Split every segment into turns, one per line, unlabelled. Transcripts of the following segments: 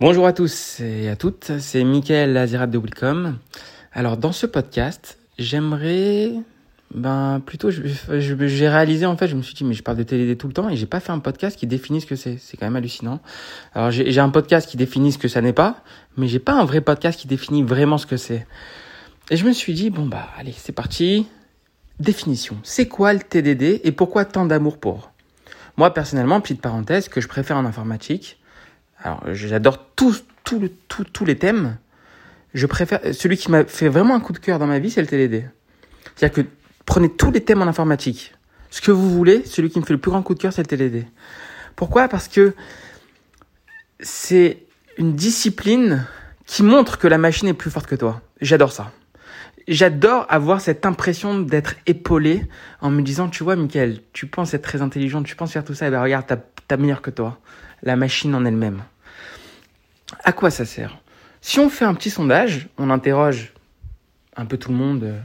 Bonjour à tous et à toutes, c'est Mickaël Lazirat de Willcom. Alors dans ce podcast, j'aimerais ben plutôt j'ai réalisé en fait, je me suis dit mais je parle de TDD tout le temps et j'ai pas fait un podcast qui définit ce que c'est. C'est quand même hallucinant. Alors j'ai un podcast qui définit ce que ça n'est pas, mais j'ai pas un vrai podcast qui définit vraiment ce que c'est. Et je me suis dit bon bah allez, c'est parti. Définition. C'est quoi le TDD et pourquoi tant d'amour pour? Moi personnellement, petite parenthèse, que je préfère en informatique, alors, j'adore tous, les thèmes. Je préfère, celui qui m'a fait vraiment un coup de cœur dans ma vie, c'est le TDD. C'est-à-dire que prenez tous les thèmes en informatique. Ce que vous voulez, celui qui me fait le plus grand coup de cœur, c'est le TDD. Pourquoi? Parce que c'est une discipline qui montre que la machine est plus forte que toi. J'adore ça. J'adore avoir cette impression d'être épaulé en me disant, tu vois, Michael, tu penses être très intelligent, tu penses faire tout ça, et ben regarde, t'as meilleur que toi la machine en elle-même. À quoi ça sert? Si on fait un petit sondage, on interroge un peu tout le monde euh,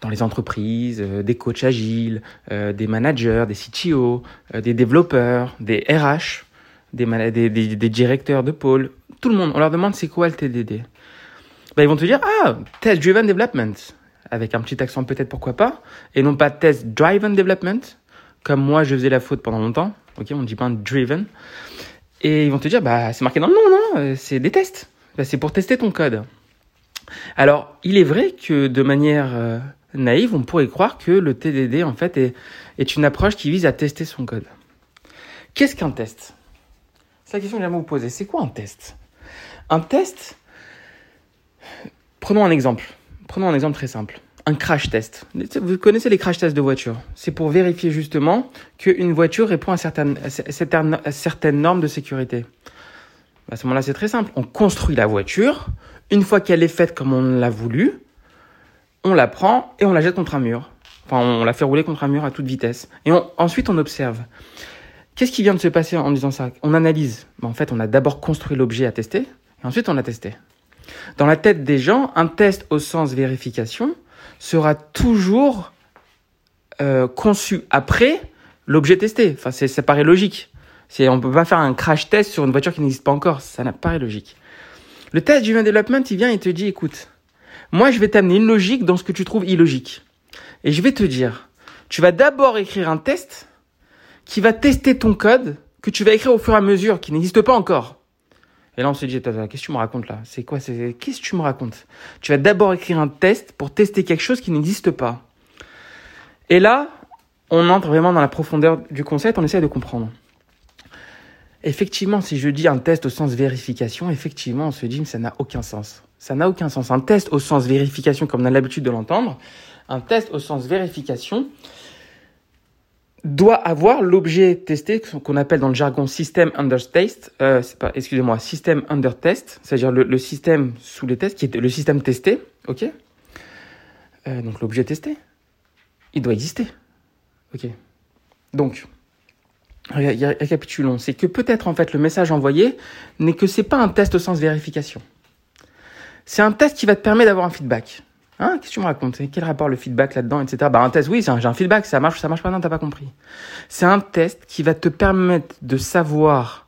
dans les entreprises, euh, des coachs agiles, euh, des managers, des CTO, des développeurs, des RH, des, directeurs de pôle, tout le monde. On leur demande c'est quoi le TDD. Ben, ils vont te dire ah test driven development avec un petit accent peut-être pourquoi pas et non pas test driven development comme moi je faisais la faute pendant longtemps. Ok, on dit pas driven. Et ils vont te dire, bah, c'est marqué dans le nom, non euh, C'est des tests. Bah, c'est pour tester ton code. Alors, il est vrai que de manière euh, naïve, on pourrait croire que le TDD, en fait, est, est une approche qui vise à tester son code. Qu'est-ce qu'un test? C'est la question que j'aimerais vous poser. C'est quoi un test? Un test, prenons un exemple. Prenons un exemple très simple un crash test. Vous connaissez les crash tests de voiture. C'est pour vérifier justement qu'une voiture répond à certaines, certaines normes de sécurité. À ce moment-là, c'est très simple. On construit la voiture. Une fois qu'elle est faite comme on l'a voulu, on la prend et on la jette contre un mur. Enfin, on la fait rouler contre un mur à toute vitesse. Et ensuite, on observe. Qu'est-ce qui vient de se passer en disant ça? On analyse. en fait, on a d'abord construit l'objet à tester et ensuite on l'a testé. Dans la tête des gens, un test au sens vérification, sera toujours euh, conçu après l'objet testé. Enfin, ça paraît logique. C'est, on peut pas faire un crash test sur une voiture qui n'existe pas encore. Ça n'a pas logique. Le test du development, il vient et te dit, écoute, moi, je vais t'amener une logique dans ce que tu trouves illogique. Et je vais te dire, tu vas d'abord écrire un test qui va tester ton code que tu vas écrire au fur et à mesure, qui n'existe pas encore. Et là, on se dit, qu'est-ce que tu me racontes là? C'est quoi Qu'est-ce que tu me racontes? Tu vas d'abord écrire un test pour tester quelque chose qui n'existe pas. Et là, on entre vraiment dans la profondeur du concept, on essaie de comprendre. Effectivement, si je dis un test au sens vérification, effectivement, on se dit, mais ça n'a aucun sens. Ça n'a aucun sens. Un test au sens vérification, comme on a l'habitude de l'entendre, un test au sens vérification, doit avoir l'objet testé qu'on appelle dans le jargon system under test, euh, pas, excusez-moi, system under test, c'est-à-dire le, système sous les tests, qui est le système testé, ok? Euh, Donc l'objet testé, il doit exister, ok? Donc, récapitulons, c'est que peut-être en fait le message envoyé n'est que c'est pas un test au sens vérification. C'est un test qui va te permettre d'avoir un feedback. Hein, qu'est-ce que tu me racontes? Quel rapport le feedback là-dedans, etc. Bah un test, oui, j'ai un, feedback, ça marche, ça marche pas, non, t'as pas compris. C'est un test qui va te permettre de savoir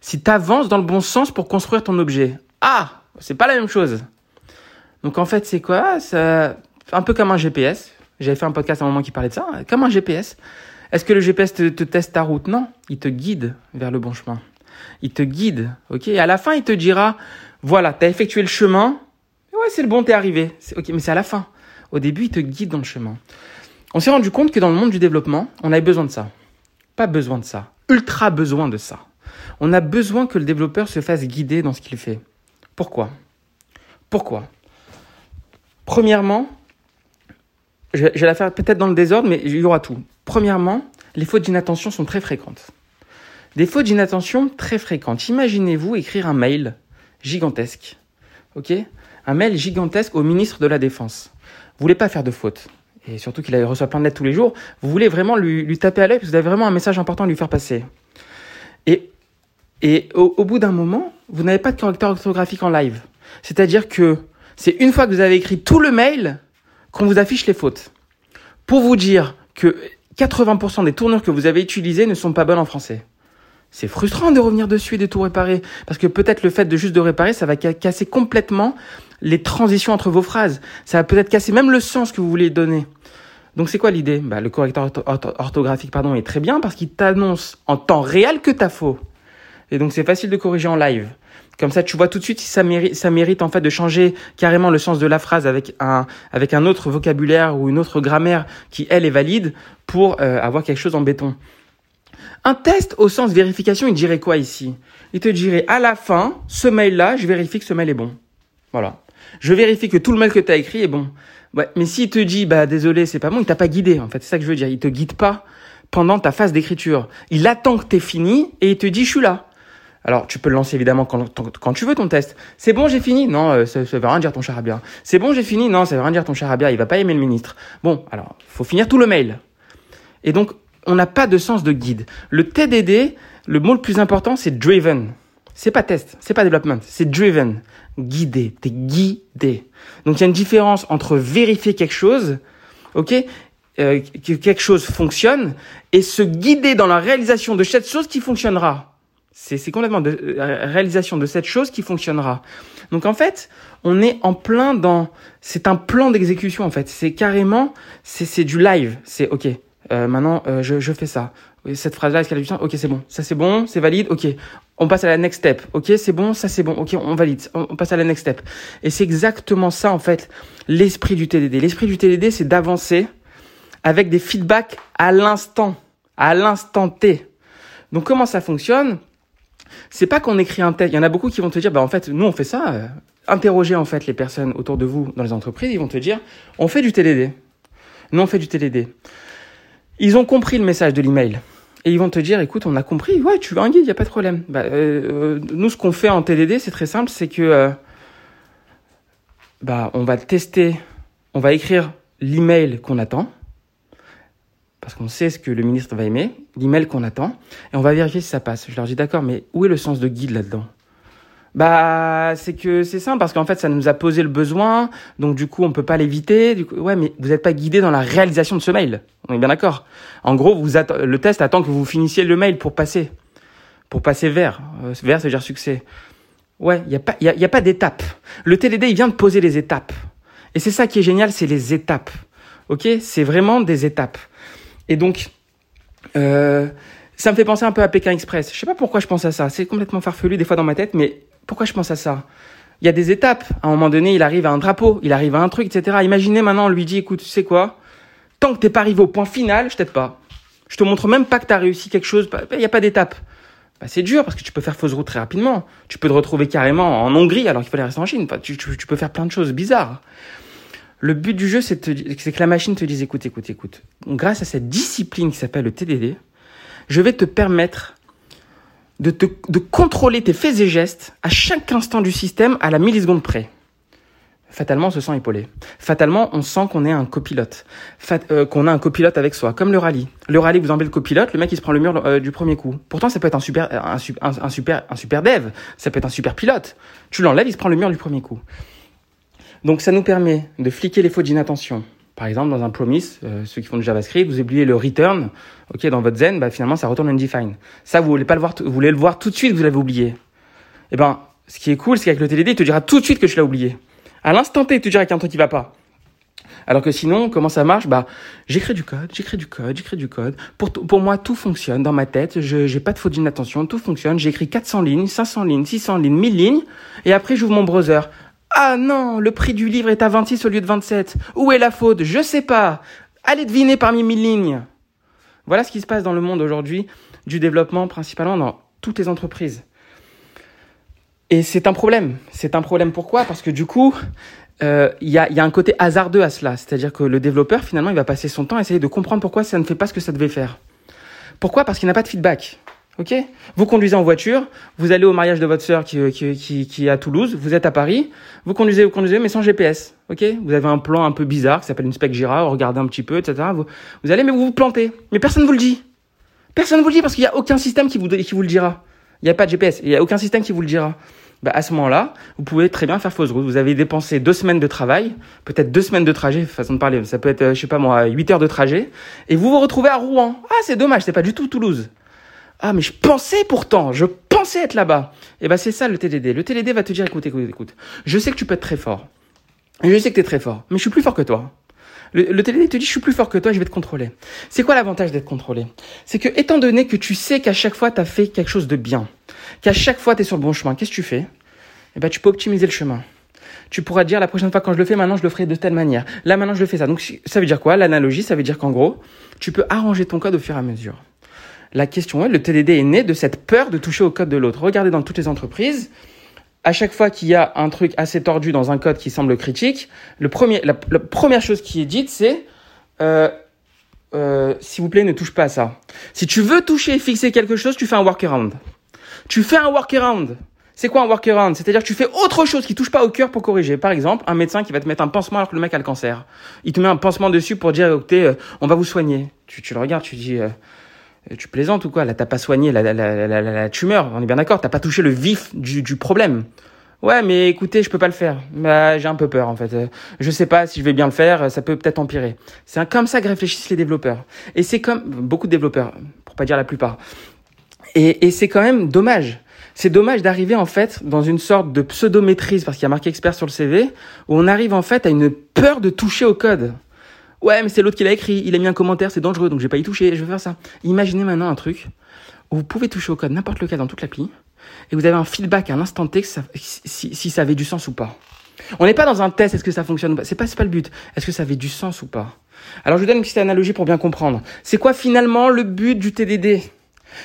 si tu avances dans le bon sens pour construire ton objet. Ah, c'est pas la même chose. Donc en fait, c'est quoi? C'est un peu comme un GPS. J'avais fait un podcast à un moment qui parlait de ça, comme un GPS. Est-ce que le GPS te, te teste ta route? Non, il te guide vers le bon chemin. Il te guide, ok? Et à la fin, il te dira, voilà, t'as effectué le chemin, ouais, c'est le bon, t'es arrivé. Ok, mais c'est à la fin. Au début, il te guide dans le chemin. On s'est rendu compte que dans le monde du développement, on avait besoin de ça. Pas besoin de ça. Ultra besoin de ça. On a besoin que le développeur se fasse guider dans ce qu'il fait. Pourquoi? Pourquoi? Premièrement, je vais la faire peut-être dans le désordre, mais il y aura tout. Premièrement, les fautes d'inattention sont très fréquentes. Des fautes d'inattention très fréquentes. Imaginez-vous écrire un mail gigantesque. OK? Un mail gigantesque au ministre de la Défense. Vous voulez pas faire de faute. Et surtout qu'il reçoit plein de lettres tous les jours. Vous voulez vraiment lui, taper à l'œil parce que vous avez vraiment un message important à lui faire passer. Et, et au, bout d'un moment, vous n'avez pas de correcteur orthographique en live. C'est-à-dire que c'est une fois que vous avez écrit tout le mail qu'on vous affiche les fautes. Pour vous dire que 80% des tournures que vous avez utilisées ne sont pas bonnes en français. c'est frustrant de revenir dessus et de tout réparer. Parce que peut-être le fait de juste de réparer, ça va casser complètement les transitions entre vos phrases. Ça va peut-être casser même le sens que vous voulez donner. Donc c'est quoi l'idée? Bah, Le correcteur orthographique pardon, est très bien parce qu'il t'annonce en temps réel que t'as faux. Et donc c'est facile de corriger en live. Comme ça, tu vois tout de suite si ça mérite, en fait de changer carrément le sens de la phrase avec un, avec un autre vocabulaire ou une autre grammaire qui, elle, est valide pour euh, avoir quelque chose en béton. Un test au sens vérification, il dirait quoi ici? Il te dirait à la fin, ce mail-là, je vérifie que ce mail est bon. Voilà. Je vérifie que tout le mail que tu as écrit est bon. Ouais, mais s'il te dit, bah désolé, c'est pas bon, il t'a pas guidé, en fait. C'est ça que je veux dire. Il te guide pas pendant ta phase d'écriture. Il attend que t'aies fini et il te dit, je suis là. Alors, tu peux le lancer évidemment quand, quand tu veux ton test. C'est bon, j'ai fini. Non, euh, ça, ça veut rien dire ton charabia. C'est bon, j'ai fini. Non, ça veut rien dire ton charabia. Il va pas aimer le ministre. Bon, alors, faut finir tout le mail. Et donc, on n'a pas de sens de guide. Le TDD, le mot le plus important, c'est driven. C'est pas test, c'est pas development, c'est driven. Guidé, t'es guidé. Donc il y a une différence entre vérifier quelque chose, ok, euh, que quelque chose fonctionne, et se guider dans la réalisation de cette chose qui fonctionnera. C'est complètement de euh, réalisation de cette chose qui fonctionnera. Donc en fait, on est en plein dans, c'est un plan d'exécution en fait. C'est carrément, c'est du live. C'est ok. Euh, maintenant, euh, je, je fais ça. Cette phrase-là, est-ce qu'elle a du sens? Ok, c'est bon. Ça, c'est bon, c'est valide. Ok, on passe à la next step. Ok, c'est bon, ça, c'est bon. Ok, on valide. On, passe à la next step. Et c'est exactement ça, en fait, l'esprit du TDD. L'esprit du TDD, c'est d'avancer avec des feedbacks à l'instant, à l'instant T. Donc, comment ça fonctionne? C'est pas qu'on écrit un test. Il y en a beaucoup qui vont te dire, bah en fait, nous on fait ça. Euh, interroger en fait les personnes autour de vous dans les entreprises, ils vont te dire, on fait du TDD. Nous on fait du TDD. Ils ont compris le message de l'email. Et ils vont te dire, écoute, on a compris, ouais, tu veux un guide, il n'y a pas de problème. Bah, euh, euh, nous, ce qu'on fait en TDD, c'est très simple, c'est que bah, on va tester, on va écrire l'email qu'on attend, parce qu'on sait ce que le ministre va aimer, l'email qu'on attend, et on va vérifier si ça passe. Je leur dis d'accord, mais où est le sens de guide là-dedans? Bah, c'est que c'est simple parce qu'en fait, ça nous a posé le besoin, donc du coup, on peut pas l'éviter. Du coup, ouais, mais vous n'êtes pas guidé dans la réalisation de ce mail. On est bien d'accord. En gros, vous le test attend que vous finissiez le mail pour passer, pour passer vers. Euh, vers, c'est dire succès. Ouais, il y a pas, il y a, pas d'étape. Le TDD, il vient de poser les étapes. Et c'est ça qui est génial, c'est les étapes. Ok, c'est vraiment des étapes. Et donc, euh, ça me fait penser un peu à Pékin Express. Je sais pas pourquoi je pense à ça. C'est complètement farfelu des fois dans ma tête, mais pourquoi je pense à ça? Il y a des étapes. À un moment donné, il arrive à un drapeau, il arrive à un truc, etc. Imaginez maintenant, on lui dit, écoute, tu sais quoi? Tant que t'es pas arrivé au point final, je t'aide pas. Je te montre même pas que tu as réussi quelque chose. Il n'y a pas d'étape. Bah, c'est dur parce que tu peux faire fausse route très rapidement. Tu peux te retrouver carrément en Hongrie alors qu'il fallait rester en Chine. tu, tu, peux faire plein de choses bizarres. Le but du jeu, c'est que la machine te dise, écoute, écoute, écoute. Grâce à cette discipline qui s'appelle le TDD, je vais te permettre de, te, contrôler tes faits et gestes à chaque instant du système à la milliseconde près. Fatalement, on se sent épaulé. Fatalement, on sent qu'on est un copilote. Euh, qu'on a un copilote avec soi, comme le rallye. Le rallye, vous enlevez le copilote, le mec il se prend le mur euh, du premier coup. Pourtant, ça peut être un super, un, un, super, un super dev. Ça peut être un super pilote. Tu l'enlèves, il se prend le mur du premier coup. Donc ça nous permet de fliquer les fautes d'inattention. Par exemple, dans un promise, euh, ceux qui font du JavaScript, vous oubliez le return, ok, dans votre Zen, bah, finalement, ça retourne undefined. Ça, vous voulez pas le voir, vous voulez le voir tout de suite, vous l'avez oublié. Eh ben, ce qui est cool, c'est qu'avec le TDD, il te dira tout de suite que tu l'as oublié. À l'instant T, il te dira qu'il y a un truc qui va pas. Alors que sinon, comment ça marche? Bah, j'écris du code, j'écris du code, j'écris du code. Pour, pour moi, tout fonctionne dans ma tête. Je j'ai pas de faute d'inattention, tout fonctionne. J'écris 400 lignes, 500 lignes, 600 lignes, 1000 lignes, et après j'ouvre mon browser. Ah non, le prix du livre est à 26 au lieu de 27. Où est la faute? Je sais pas. Allez deviner parmi mille lignes. Voilà ce qui se passe dans le monde aujourd'hui du développement, principalement dans toutes les entreprises. Et c'est un problème. C'est un problème pourquoi? Parce que du coup, euh, il y, a, y, a, un côté hasardeux à cela. C'est-à-dire que le développeur, finalement, il va passer son temps à essayer de comprendre pourquoi ça ne fait pas ce que ça devait faire. Pourquoi? Parce qu'il n'a pas de feedback. Ok Vous conduisez en voiture, vous allez au mariage de votre sœur qui, qui, qui, est à Toulouse, vous êtes à Paris, vous conduisez, vous conduisez, mais sans GPS. Ok Vous avez un plan un peu bizarre qui s'appelle une spec Gira, regardez un petit peu, etc. Vous, vous allez, mais vous vous plantez. Mais personne ne vous le dit. Personne ne vous le dit parce qu'il n'y a aucun système qui vous, qui vous le dira. Il n'y a pas de GPS, il n'y a aucun système qui vous le dira. Bah, à ce moment-là, vous pouvez très bien faire fausse route. Vous avez dépensé deux semaines de travail, peut-être deux semaines de trajet, façon de parler. Ça peut être, euh, je sais pas moi, huit heures de trajet, et vous vous retrouvez à Rouen. Ah, c'est dommage, c'est pas du tout Toulouse. Ah, mais je pensais pourtant, je pensais être là-bas. Et ben, c'est ça le TDD. Le TDD va te dire, écoute, écoute, écoute. Je sais que tu peux être très fort. Je sais que tu es très fort, mais je suis plus fort que toi. Le, le TDD te dit, je suis plus fort que toi, je vais te contrôler. C'est quoi l'avantage d'être contrôlé? C'est que, étant donné que tu sais qu'à chaque fois, tu as fait quelque chose de bien, qu'à chaque fois, tu es sur le bon chemin, qu'est-ce que tu fais? Eh ben, tu peux optimiser le chemin. Tu pourras dire, la prochaine fois quand je le fais, maintenant, je le ferai de telle manière. Là, maintenant, je le fais ça. Donc, ça veut dire quoi? L'analogie, ça veut dire qu'en gros, tu peux arranger ton code au fur et à mesure. La question est, le TDD est né de cette peur de toucher au code de l'autre. Regardez dans toutes les entreprises, à chaque fois qu'il y a un truc assez tordu dans un code qui semble critique, le premier, la, première chose qui est dite, c'est euh, euh, s'il vous plaît, ne touche pas à ça. Si tu veux toucher et fixer quelque chose, tu fais un workaround. Tu fais un workaround. C'est quoi un workaround? C'est-à-dire que tu fais autre chose qui touche pas au cœur pour corriger. Par exemple, un médecin qui va te mettre un pansement alors que le mec a le cancer. Il te met un pansement dessus pour dire, écoutez, euh, on va vous soigner. Tu, le regardes, tu dis, euh, tu plaisantes ou quoi? Là, t'as pas soigné la, la, la, la, tumeur, on est bien d'accord. T'as pas touché le vif du, du problème. Ouais, mais écoutez, je peux pas le faire. Bah, j'ai un peu peur en fait. Je sais pas si je vais bien le faire. Ça peut peut-être empirer. C'est comme ça que réfléchissent les développeurs. Et c'est comme beaucoup de développeurs, pour pas dire la plupart. Et, et c'est quand même dommage. C'est dommage d'arriver en fait dans une sorte de pseudo-maîtrise parce qu'il y a marqué expert sur le CV où on arrive en fait à une peur de toucher au code. Ouais, mais c'est l'autre qui l'a écrit, il a mis un commentaire, c'est dangereux, donc je vais pas y toucher, je vais faire ça. Imaginez maintenant un truc où vous pouvez toucher au code n'importe lequel dans toute l'appli, et vous avez un feedback à un instant T si, ça avait du sens ou pas. On n'est pas dans un test, est-ce que ça fonctionne ou pas? C'est pas, pas le but. Est-ce que ça avait du sens ou pas? Alors je vous donne une petite analogie pour bien comprendre. C'est quoi finalement le but du TDD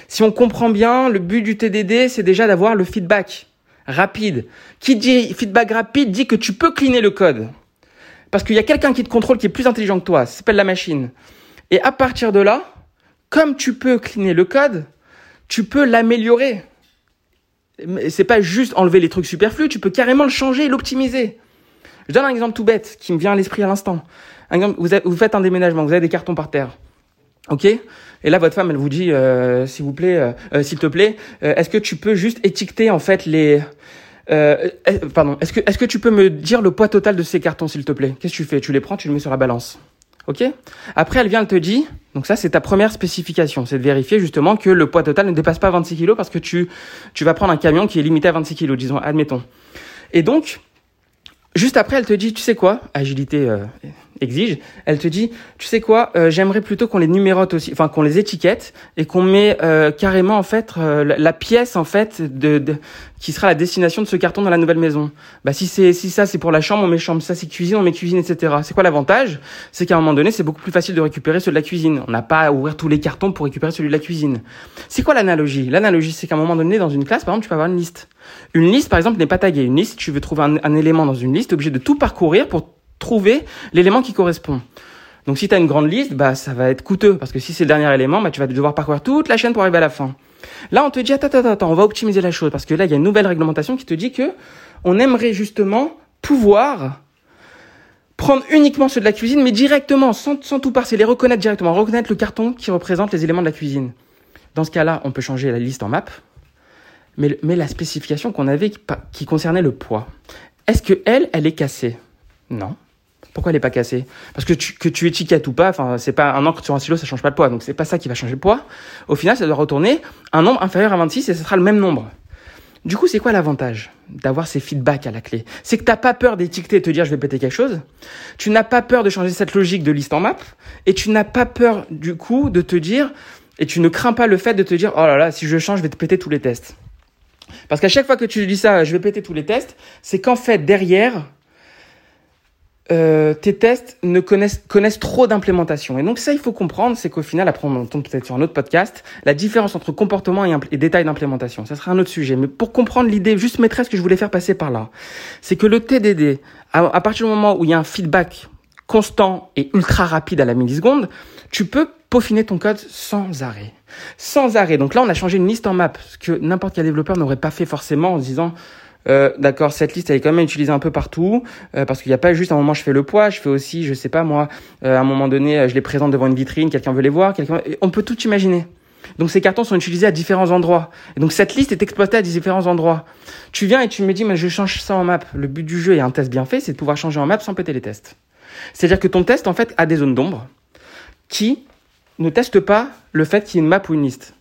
Si on comprend bien, le but du TDD, c'est déjà d'avoir le feedback rapide. Qui dit feedback rapide dit que tu peux cleaner le code. Parce qu'il y a quelqu'un qui te contrôle qui est plus intelligent que toi. Ça s'appelle la machine. Et à partir de là, comme tu peux cleaner le code, tu peux l'améliorer. C'est pas juste enlever les trucs superflus, tu peux carrément le changer l'optimiser. Je donne un exemple tout bête qui me vient à l'esprit à l'instant. Vous, vous, faites un déménagement, vous avez des cartons par terre. Ok? Et là, votre femme, elle vous dit, euh, s'il vous plaît, euh, euh, s'il te plaît, est-ce que tu peux juste étiqueter en fait les, euh, pardon, est-ce que, est-ce que tu peux me dire le poids total de ces cartons, s'il te plaît? Qu'est-ce que tu fais? Tu les prends, tu les mets sur la balance. Ok? Après, elle vient, elle te dit, donc ça, c'est ta première spécification, c'est de vérifier justement que le poids total ne dépasse pas 26 kg parce que tu, tu vas prendre un camion qui est limité à 26 kg, disons, admettons. Et donc, juste après, elle te dit, tu sais quoi? Agilité euh, exige, elle te dit, tu sais quoi, euh, j'aimerais plutôt qu'on les numérote aussi, enfin qu'on les étiquette et qu'on met euh, carrément en fait euh, la, pièce en fait de, de, qui sera la destination de ce carton dans la nouvelle maison. Bah si c'est si ça c'est pour la chambre, on met chambre, ça c'est cuisine, on met cuisine, etc. C'est quoi l'avantage? C'est qu'à un moment donné, c'est beaucoup plus facile de récupérer ceux de la cuisine. On n'a pas à ouvrir tous les cartons pour récupérer celui de la cuisine. C'est quoi l'analogie? L'analogie, c'est qu'à un moment donné, dans une classe, par exemple, tu peux avoir une liste. Une liste, par exemple, n'est pas taguée. Une liste, tu veux trouver un, un élément dans une liste, obligé de tout parcourir pour trouver l'élément qui correspond. Donc si tu as une grande liste, bah ça va être coûteux parce que si c'est le dernier élément, bah tu vas devoir parcourir toute la chaîne pour arriver à la fin. Là, on te dit attends attends attends, on va optimiser la chose parce que là il y a une nouvelle réglementation qui te dit que on aimerait justement pouvoir prendre uniquement ceux de la cuisine mais directement sans, sans tout parser, les reconnaître directement, reconnaître le carton qui représente les éléments de la cuisine. Dans ce cas-là, on peut changer la liste en map. Mais, mais la spécification qu'on avait qui, qui concernait le poids, est-ce que elle, elle est cassée? Non. Pourquoi elle n'est pas cassée? Parce que tu, que tu étiquettes ou pas, enfin, c'est pas un encre sur un stylo, ça change pas le poids. Donc c'est pas ça qui va changer le poids. Au final, ça doit retourner un nombre inférieur à 26 et ce sera le même nombre. Du coup, c'est quoi l'avantage d'avoir ces feedbacks à la clé? C'est que t'as pas peur d'étiqueter et te dire je vais péter quelque chose. Tu n'as pas peur de changer cette logique de liste en map et tu n'as pas peur du coup de te dire et tu ne crains pas le fait de te dire oh là là si je change je vais te péter tous les tests. Parce qu'à chaque fois que tu dis ça, je vais péter tous les tests, c'est qu'en fait derrière euh, tes tests ne connaissent, connaissent trop d'implémentation. Et donc ça, il faut comprendre, c'est qu'au final, après on entend peut-être sur un autre podcast, la différence entre comportement et, et détail d'implémentation. Ça sera un autre sujet. Mais pour comprendre l'idée juste maîtresse que je voulais faire passer par là, c'est que le TDD, à, à, partir du moment où il y a un feedback constant et ultra rapide à la milliseconde, tu peux peaufiner ton code sans arrêt. Sans arrêt. Donc là, on a changé une liste en map, ce que n'importe quel développeur n'aurait pas fait forcément en se disant euh, d'accord, cette liste elle est quand même utilisée un peu partout euh, parce qu'il n'y a pas juste un moment je fais le poids, je fais aussi, je sais pas moi, euh, à un moment donné je les présente devant une vitrine, quelqu'un veut les voir, on peut tout imaginer. Donc ces cartons sont utilisés à différents endroits. Et donc cette liste est exploitée à différents endroits. Tu viens et tu me dis mais je change ça en map. Le but du jeu et un test bien fait, c'est de pouvoir changer en map sans péter les tests. C'est-à-dire que ton test en fait a des zones d'ombre qui ne testent pas le fait qu'il y ait une map ou une liste.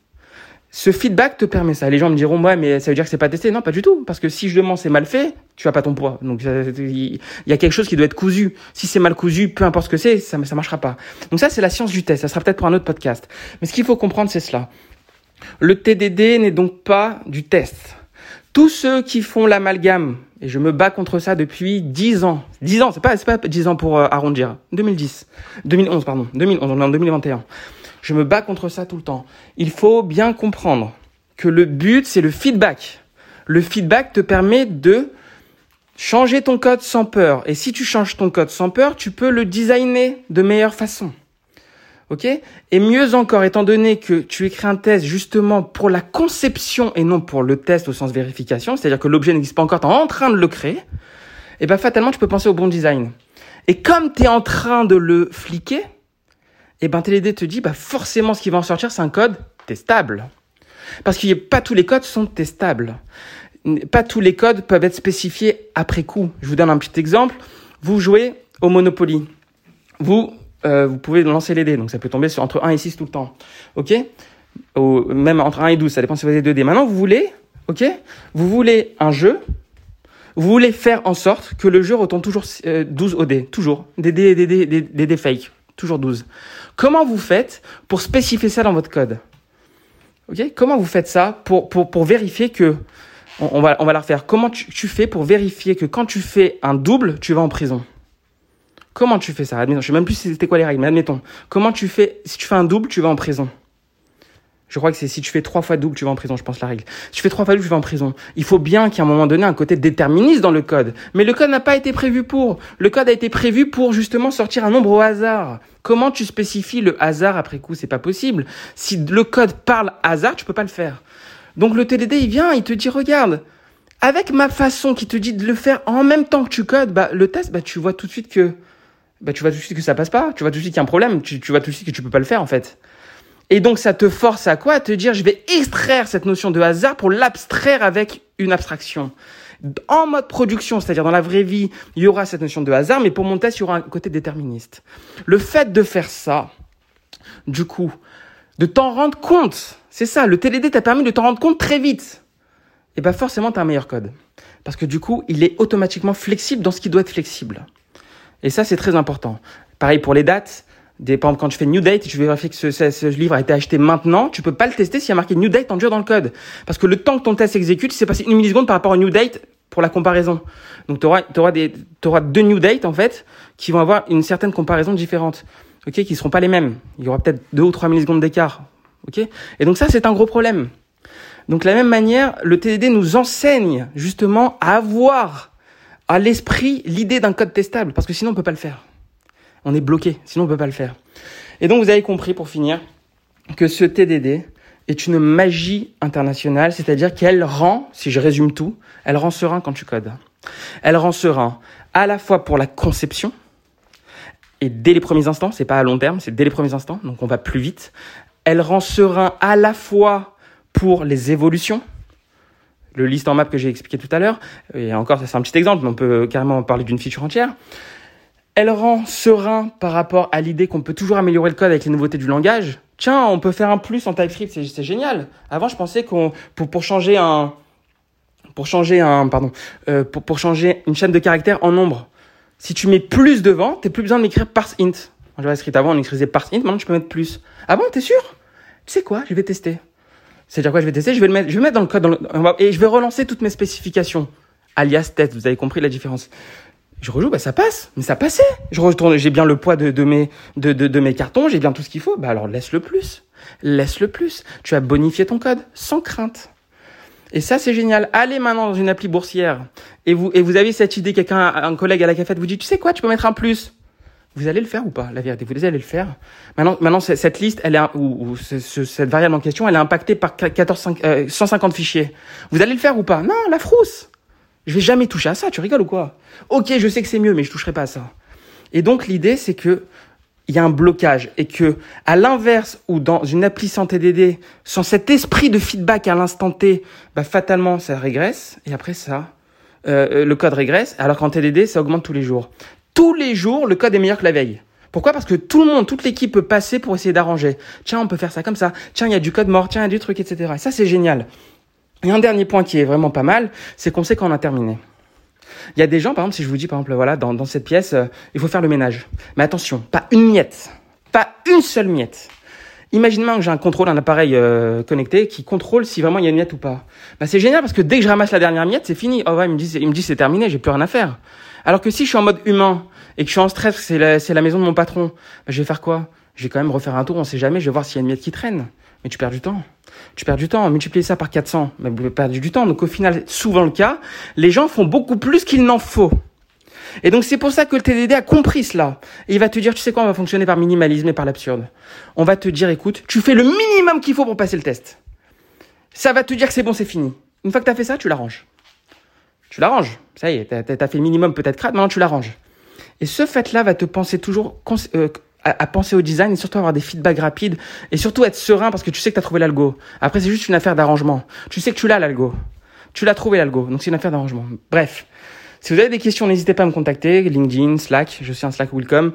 Ce feedback te permet ça. Les gens me diront, ouais, mais ça veut dire que c'est pas testé. Non, pas du tout. Parce que si je demande c'est mal fait, tu as pas ton poids. Donc, il y a quelque chose qui doit être cousu. Si c'est mal cousu, peu importe ce que c'est, ça, ça marchera pas. Donc ça, c'est la science du test. Ça sera peut-être pour un autre podcast. Mais ce qu'il faut comprendre, c'est cela. Le TDD n'est donc pas du test. Tous ceux qui font l'amalgame, et je me bats contre ça depuis 10 ans. 10 ans, c'est pas, c'est pas 10 ans pour euh, arrondir. 2010. 2011, pardon. 2011, on est en 2021. Je me bats contre ça tout le temps. Il faut bien comprendre que le but, c'est le feedback. Le feedback te permet de changer ton code sans peur. Et si tu changes ton code sans peur, tu peux le designer de meilleure façon. OK? Et mieux encore, étant donné que tu écris un test justement pour la conception et non pour le test au sens vérification, c'est-à-dire que l'objet n'existe pas encore, tu es en train de le créer, et eh ben fatalement, tu peux penser au bon design. Et comme tu es en train de le fliquer, et eh ben TLD te dit bah forcément ce qui va en sortir c'est un code testable. Parce que pas tous les codes sont testables. Pas tous les codes peuvent être spécifiés après coup. Je vous donne un petit exemple. Vous jouez au Monopoly. Vous euh, vous pouvez lancer les dés, donc ça peut tomber sur entre 1 et 6 tout le temps. OK? Même entre 1 et 12, ça dépend si vous avez 2 dés. Maintenant, vous voulez, OK? Vous voulez un jeu vous voulez faire en sorte que le jeu retombe toujours 12 euh, au dé, toujours. Des dés, des dés, des, dés toujours 12. Comment vous faites pour spécifier ça dans votre code? Comment vous faites ça pour, vérifier que... On, va, on va la refaire. Comment tu, fais pour vérifier que quand tu fais un double, tu vas en prison? Comment tu fais ça? Admettons, je sais même plus si c'était quoi les règles, mais admettons. Comment tu fais Si tu fais un double, tu vas en prison? Je crois que c'est si tu fais trois fois double, tu vas en prison, je pense la règle. Si tu fais trois fois double, tu vas en prison. Il faut bien qu'il y ait un moment donné un côté déterministe dans le code. Mais le code n'a pas été prévu pour. Le code a été prévu pour justement sortir un nombre au hasard. Comment tu spécifies le hasard après coup? C'est pas possible. Si le code parle hasard, tu peux pas le faire. Donc le TDD, il vient, il te dit, regarde, avec ma façon qui te dit de le faire en même temps que tu codes, bah, le test, bah, tu vois tout de suite que, bah, tu vois tout de suite que ça passe pas. Tu vois tout de suite qu'il y a un problème. Tu, tu vois tout de suite que tu peux pas le faire, en fait. Et donc ça te force à quoi? À te dire je vais extraire cette notion de hasard pour l'abstraire avec une abstraction. En mode production, c'est-à-dire dans la vraie vie, il y aura cette notion de hasard, mais pour mon test, il y aura un côté déterministe. Le fait de faire ça, du coup, de t'en rendre compte, c'est ça, le TDD t'a permis de t'en rendre compte très vite. Et bien forcément, tu as un meilleur code. Parce que du coup, il est automatiquement flexible dans ce qui doit être flexible. Et ça, c'est très important. Pareil pour les dates. Des, par exemple, quand tu fais New Date et tu vérifies que ce, ce, livre a été acheté maintenant, tu peux pas le tester s'il y a marqué New Date en dur dans le code. Parce que le temps que ton test s'exécute, c'est passé une milliseconde par rapport au New Date pour la comparaison. Donc tu auras, auras, auras deux New Date en fait qui vont avoir une certaine comparaison différente. Ok, qui seront pas les mêmes. Il y aura peut-être deux ou trois millisecondes d'écart. Ok, et donc ça c'est un gros problème. Donc de la même manière, le TDD nous enseigne justement à avoir à l'esprit l'idée d'un code testable, parce que sinon on peut pas le faire on est bloqué, sinon on peut pas le faire. Et donc vous avez compris pour finir que ce TDD est une magie internationale, c'est-à-dire qu'elle rend, si je résume tout, elle rend serein quand tu codes. Elle rend serein à la fois pour la conception, et dès les premiers instants, c'est pas à long terme, c'est dès les premiers instants, donc on va plus vite. Elle rend serein à la fois pour les évolutions, le list en map que j'ai expliqué tout à l'heure, et encore, c'est un petit exemple, mais on peut carrément parler d'une feature entière. Elle rend serein par rapport à l'idée qu'on peut toujours améliorer le code avec les nouveautés du langage. Tiens, on peut faire un plus en TypeScript, c'est génial. Avant, je pensais qu'on pour, pour changer un pour changer un pardon euh, pour, pour changer une chaîne de caractères en nombre. Si tu mets plus devant, t'as plus besoin d'écrire parse int. En JavaScript avant, on écrivait parse int, maintenant tu peux mettre plus. Ah bon, t'es sûr? Tu sais quoi? Je vais tester. C'est-à-dire quoi? Je vais tester. Je vais le mettre. Je vais mettre dans le code dans et je vais relancer toutes mes spécifications. Alias test. Vous avez compris la différence. Je rejoue, bah ça passe, mais ça passait. Je retourne, j'ai bien le poids de, mes de, de, mes cartons, j'ai bien tout ce qu'il faut. Bah alors laisse le plus, laisse le plus. Tu as bonifié ton code sans crainte. Et ça c'est génial. Allez maintenant dans une appli boursière et vous et vous avez cette idée, quelqu'un, un collègue à la cafette vous dit, tu sais quoi, tu peux mettre un plus. Vous allez le faire ou pas La vérité, vous allez le faire. Maintenant, maintenant cette liste, elle est ou, ou cette variable en question, elle est impactée par 14, 150 euh, fichiers. Vous allez le faire ou pas? Non, la frousse. Je vais jamais toucher à ça, tu rigoles ou quoi? Ok, je sais que c'est mieux, mais je toucherai pas à ça. Et donc l'idée, c'est que il y a un blocage et que, à l'inverse, ou dans une appli sans TDD, sans cet esprit de feedback à l'instant T, bah fatalement ça régresse et après ça, euh, le code régresse. Alors qu'en TDD, ça augmente tous les jours. Tous les jours, le code est meilleur que la veille. Pourquoi? Parce que tout le monde, toute l'équipe peut passer pour essayer d'arranger. Tiens, on peut faire ça comme ça. Tiens, il y a du code mort. Tiens, il y a du truc, etc. Et ça, c'est génial. Et un dernier point qui est vraiment pas mal, c'est qu'on sait qu'on a terminé. Il y a des gens, par exemple, si je vous dis, par exemple, voilà, dans, dans cette pièce, euh, il faut faire le ménage. Mais attention, pas une miette. Pas une seule miette. Imaginez que j'ai un contrôle, un appareil euh, connecté qui contrôle si vraiment il y a une miette ou pas. Bah, c'est génial parce que dès que je ramasse la dernière miette, c'est fini. Oh ouais, il me dit, il me dit c'est terminé, j'ai plus rien à faire. Alors que si je suis en mode humain et que je suis en stress, c'est la, c'est la maison de mon patron, bah, je vais faire quoi? Je vais quand même refaire un tour, on sait jamais, je vais voir s'il y a une miette qui traîne. Mais tu perds du temps. Tu perds du temps. Multiplier ça par 400, mais vous perdre du temps. Donc au final, souvent le cas, les gens font beaucoup plus qu'il n'en faut. Et donc c'est pour ça que le TDD a compris cela. Et il va te dire, tu sais quoi, on va fonctionner par minimalisme et par l'absurde. On va te dire, écoute, tu fais le minimum qu'il faut pour passer le test. Ça va te dire que c'est bon, c'est fini. Une fois que tu as fait ça, tu l'arranges. Tu l'arranges. Ça y est, tu as, fait le minimum peut-être crade, maintenant tu l'arranges. Et ce fait-là va te penser toujours euh, à, penser au design et surtout avoir des feedbacks rapides et surtout être serein parce que tu sais que tu as trouvé l'algo. Après, c'est juste une affaire d'arrangement. Tu sais que tu l'as l'algo. Tu l'as trouvé l'algo. Donc c'est une affaire d'arrangement. Bref. Si vous avez des questions, n'hésitez pas à me contacter. LinkedIn, Slack. Je suis un Slack Welcome.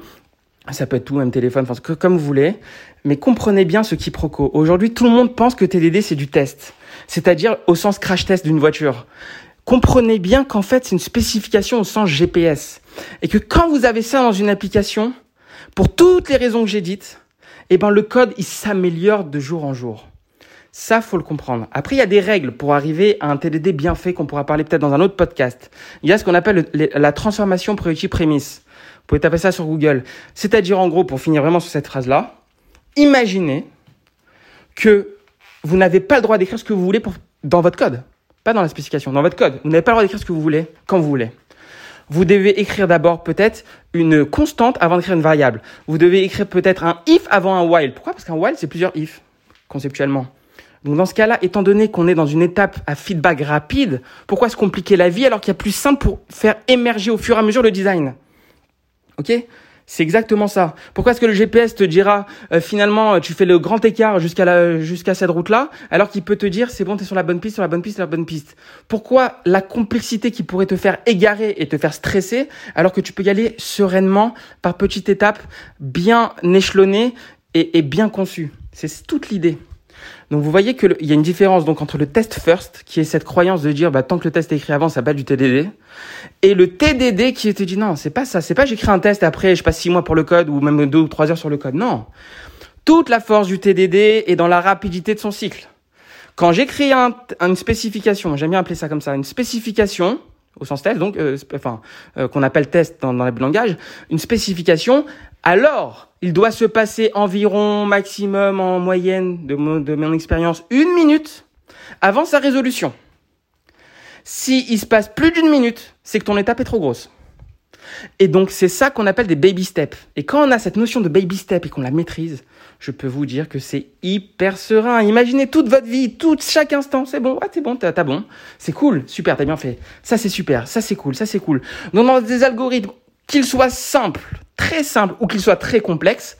Ça peut être tout, même téléphone, enfin, comme vous voulez. Mais comprenez bien ce quiproquo. Aujourd'hui, tout le monde pense que TDD, c'est du test. C'est-à-dire au sens crash test d'une voiture. Comprenez bien qu'en fait, c'est une spécification au sens GPS. Et que quand vous avez ça dans une application, pour toutes les raisons que j'ai dites, eh ben, le code, il s'améliore de jour en jour. Ça, faut le comprendre. Après, il y a des règles pour arriver à un TDD bien fait qu'on pourra parler peut-être dans un autre podcast. Il y a ce qu'on appelle la transformation priority prémisse. Vous pouvez taper ça sur Google. C'est-à-dire, en gros, pour finir vraiment sur cette phrase-là, imaginez que vous n'avez pas le droit d'écrire ce que vous voulez dans votre code. Pas dans la spécification, dans votre code. Vous n'avez pas le droit d'écrire ce que vous voulez quand vous voulez vous devez écrire d'abord peut-être une constante avant d'écrire une variable. Vous devez écrire peut-être un if avant un while. Pourquoi? Parce qu'un while, c'est plusieurs if, conceptuellement. Donc dans ce cas-là, étant donné qu'on est dans une étape à feedback rapide, pourquoi se compliquer la vie alors qu'il y a plus simple pour faire émerger au fur et à mesure le design? Ok? C'est exactement ça. Pourquoi est-ce que le GPS te dira euh, finalement tu fais le grand écart jusqu'à cette route-là alors qu'il peut te dire c'est bon tu es sur la bonne piste, sur la bonne piste, sur la bonne piste. Pourquoi la complexité qui pourrait te faire égarer et te faire stresser alors que tu peux y aller sereinement par petites étapes bien échelonnées et, et bien conçues? C'est toute l'idée. Donc vous voyez qu'il y a une différence donc entre le test first, qui est cette croyance de dire bah, tant que le test est écrit avant, ça pas du TDD, et le TDD qui te dit non, c'est pas ça, c'est pas j'écris un test après je passe six mois pour le code ou même deux ou trois heures sur le code. Non, toute la force du TDD est dans la rapidité de son cycle. Quand j'écris un, une spécification, j'aime bien appeler ça comme ça, une spécification au sens test, donc euh, enfin euh, qu'on appelle test dans, dans le langage, une spécification, alors il doit se passer environ maximum en moyenne de mon, expérience une minute avant sa résolution. Si il se passe plus d'une minute, c'est que ton étape est trop grosse. Et donc c'est ça qu'on appelle des baby steps. Et quand on a cette notion de baby step et qu'on la maîtrise, je peux vous dire que c'est hyper serein. Imaginez toute votre vie, tout chaque instant, c'est bon, ouais, c'est bon, t'as bon, c'est cool, super, t'as bien fait. Ça c'est super, ça c'est cool, ça c'est cool. Donc dans des algorithmes, qu'ils soient simples, très simples ou qu'ils soient très complexes,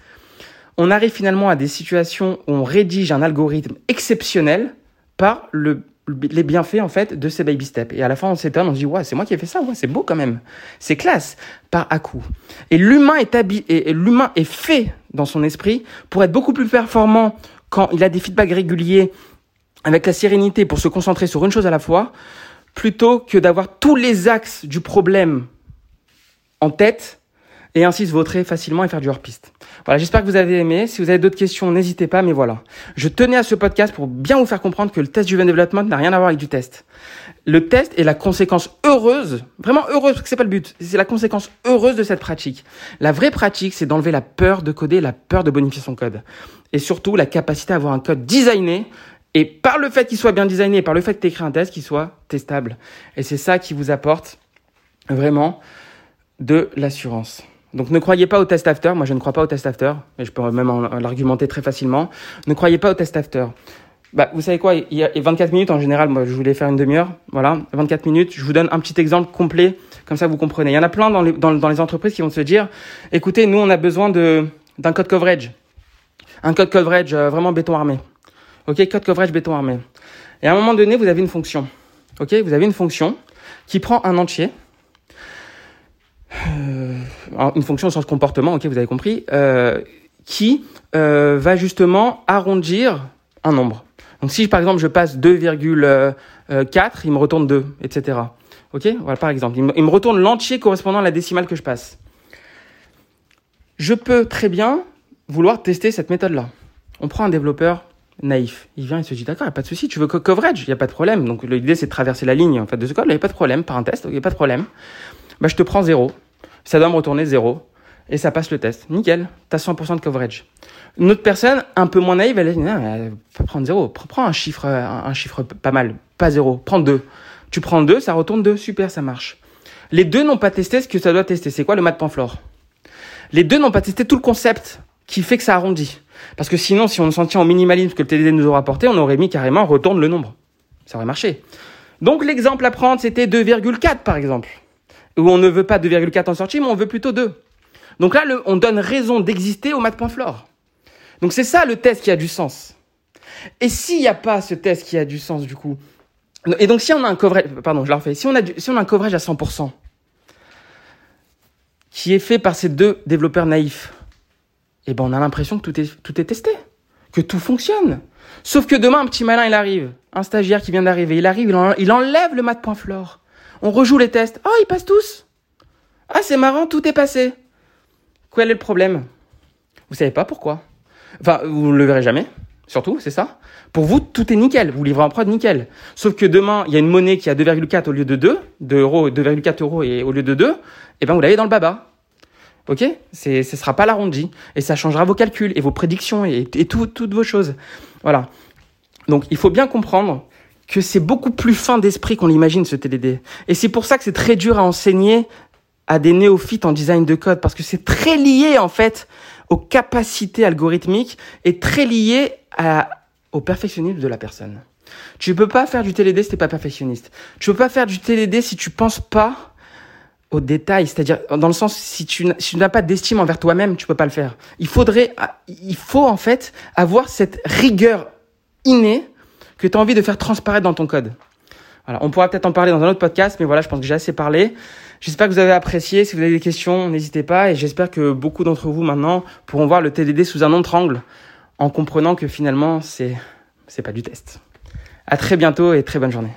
on arrive finalement à des situations où on rédige un algorithme exceptionnel par le, les bienfaits en fait de ces baby steps. Et à la fin, on s'étonne, on se dit ouais, c'est moi qui ai fait ça, ouais, c'est beau quand même, c'est classe, par à coup. Et l'humain est et l'humain est fait dans son esprit pour être beaucoup plus performant quand il a des feedbacks réguliers avec la sérénité pour se concentrer sur une chose à la fois, plutôt que d'avoir tous les axes du problème en tête et ainsi se vautrer facilement et faire du hors-piste. Voilà, j'espère que vous avez aimé. Si vous avez d'autres questions, n'hésitez pas, mais voilà. Je tenais à ce podcast pour bien vous faire comprendre que le test du Driven Development n'a rien à voir avec du test. Le test est la conséquence heureuse, vraiment heureuse, parce que c'est pas le but, c'est la conséquence heureuse de cette pratique. La vraie pratique, c'est d'enlever la peur de coder, la peur de bonifier son code. Et surtout, la capacité à avoir un code designé et par le fait qu'il soit bien designé, par le fait que tu écris un test, qu'il soit testable. Et c'est ça qui vous apporte vraiment de l'assurance. Donc ne croyez pas au test after, moi je ne crois pas au test after, mais je peux même l'argumenter très facilement. Ne croyez pas au test after. Bah, vous savez quoi, il y a 24 minutes en général, moi je voulais faire une demi-heure, voilà, 24 minutes, je vous donne un petit exemple complet, comme ça vous comprenez. Il y en a plein dans les, dans, les entreprises qui vont se dire, écoutez, nous on a besoin d'un code coverage, un code coverage euh, vraiment béton armé. Ok, code coverage béton armé. Et à un moment donné, vous avez une fonction. Ok, vous avez une fonction qui prend un entier, une fonction au sens comportement, ok, vous avez compris, euh, qui euh, va justement arrondir un nombre. Donc si par exemple je passe 2,4, il me retourne 2, etc. Ok, voilà par exemple, il me, il retourne l'entier correspondant à la décimale que je passe. Je peux très bien vouloir tester cette méthode-là. On prend un développeur naïf. Il vient et se dit d'accord, il n'y a pas de souci, tu veux coverage, il n'y a pas de problème. Donc l'idée c'est de traverser la ligne en fait de ce code, il n'y a pas de problème, par un test, il n'y a pas de problème. Bah, je te prends 0, ça doit me retourner 0, et ça passe le test. Nickel, tu as 100% de coverage. Une autre personne, un peu moins naïve, elle dit non, mais pas prendre 0, prends un chiffre, un chiffre pas mal, pas 0, prends 2. Tu prends 2, ça retourne 2, super, ça marche. Les deux n'ont pas testé ce que ça doit tester. C'est quoi le mat pamphore Les deux n'ont pas testé tout le concept qui fait que ça arrondit. Parce que sinon, si on s'en tient au minimalisme que le TDD nous aura apporté, on aurait mis carrément retourne le nombre. Ça aurait marché. Donc l'exemple à prendre, c'était 2,4 par exemple. Où on ne veut pas 2,4 en sortie, mais on veut plutôt 2. Donc là, on donne raison d'exister au math.flore. Donc c'est ça le test qui a du sens. Et s'il n'y a pas ce test qui a du sens du coup, et donc si on a un coverage, pardon, je la refais, si on a, si on a un coverage à 100%, qui est fait par ces deux développeurs naïfs, eh ben on a l'impression que tout est, tout est testé, que tout fonctionne. Sauf que demain, un petit malin, il arrive, un stagiaire qui vient d'arriver, il arrive, il, enlève le mat.flore. On rejoue les tests. Oh, ils passent tous. Ah, c'est marrant, tout est passé. Quel est le problème? Vous savez pas pourquoi. Enfin, vous ne le verrez jamais, surtout, c'est ça. Pour vous, tout est nickel. Vous livrez en prod nickel. Sauf que demain, il y a une monnaie qui a 2,4 au lieu de 2, 2 euros, 2,4 euros et au lieu de 2, et eh ben vous l'avez dans le baba. Ok? Ce sera pas l'arrondi et ça changera vos calculs et vos prédictions et toutes vos choses. Voilà. Donc il faut bien comprendre que c'est beaucoup plus fin d'esprit qu'on l'imagine ce TDD. Et c'est pour ça que c'est très dur à enseigner à des néophytes en design de code parce que c'est très lié en fait aux capacités algorithmiques et très lié à, au perfectionnisme de la personne. Tu peux pas faire du TDD si t'es pas perfectionniste. Tu peux pas faire du TDD si tu penses pas aux détails, c'est-à-dire dans le sens si tu n'as pas d'estime envers toi-même, tu peux pas le faire. Il faudrait, il faut en fait avoir cette rigueur innée que tu as envie de faire transparaître dans ton code. Voilà, on pourra peut-être en parler dans un autre podcast, mais voilà, je pense que j'ai assez parlé. J'espère que vous avez apprécié. Si vous avez des questions, n'hésitez pas. Et j'espère que beaucoup d'entre vous maintenant pourront voir le TDD sous un autre angle, en comprenant que finalement, c'est, c'est pas du test. À très bientôt et très bonne journée.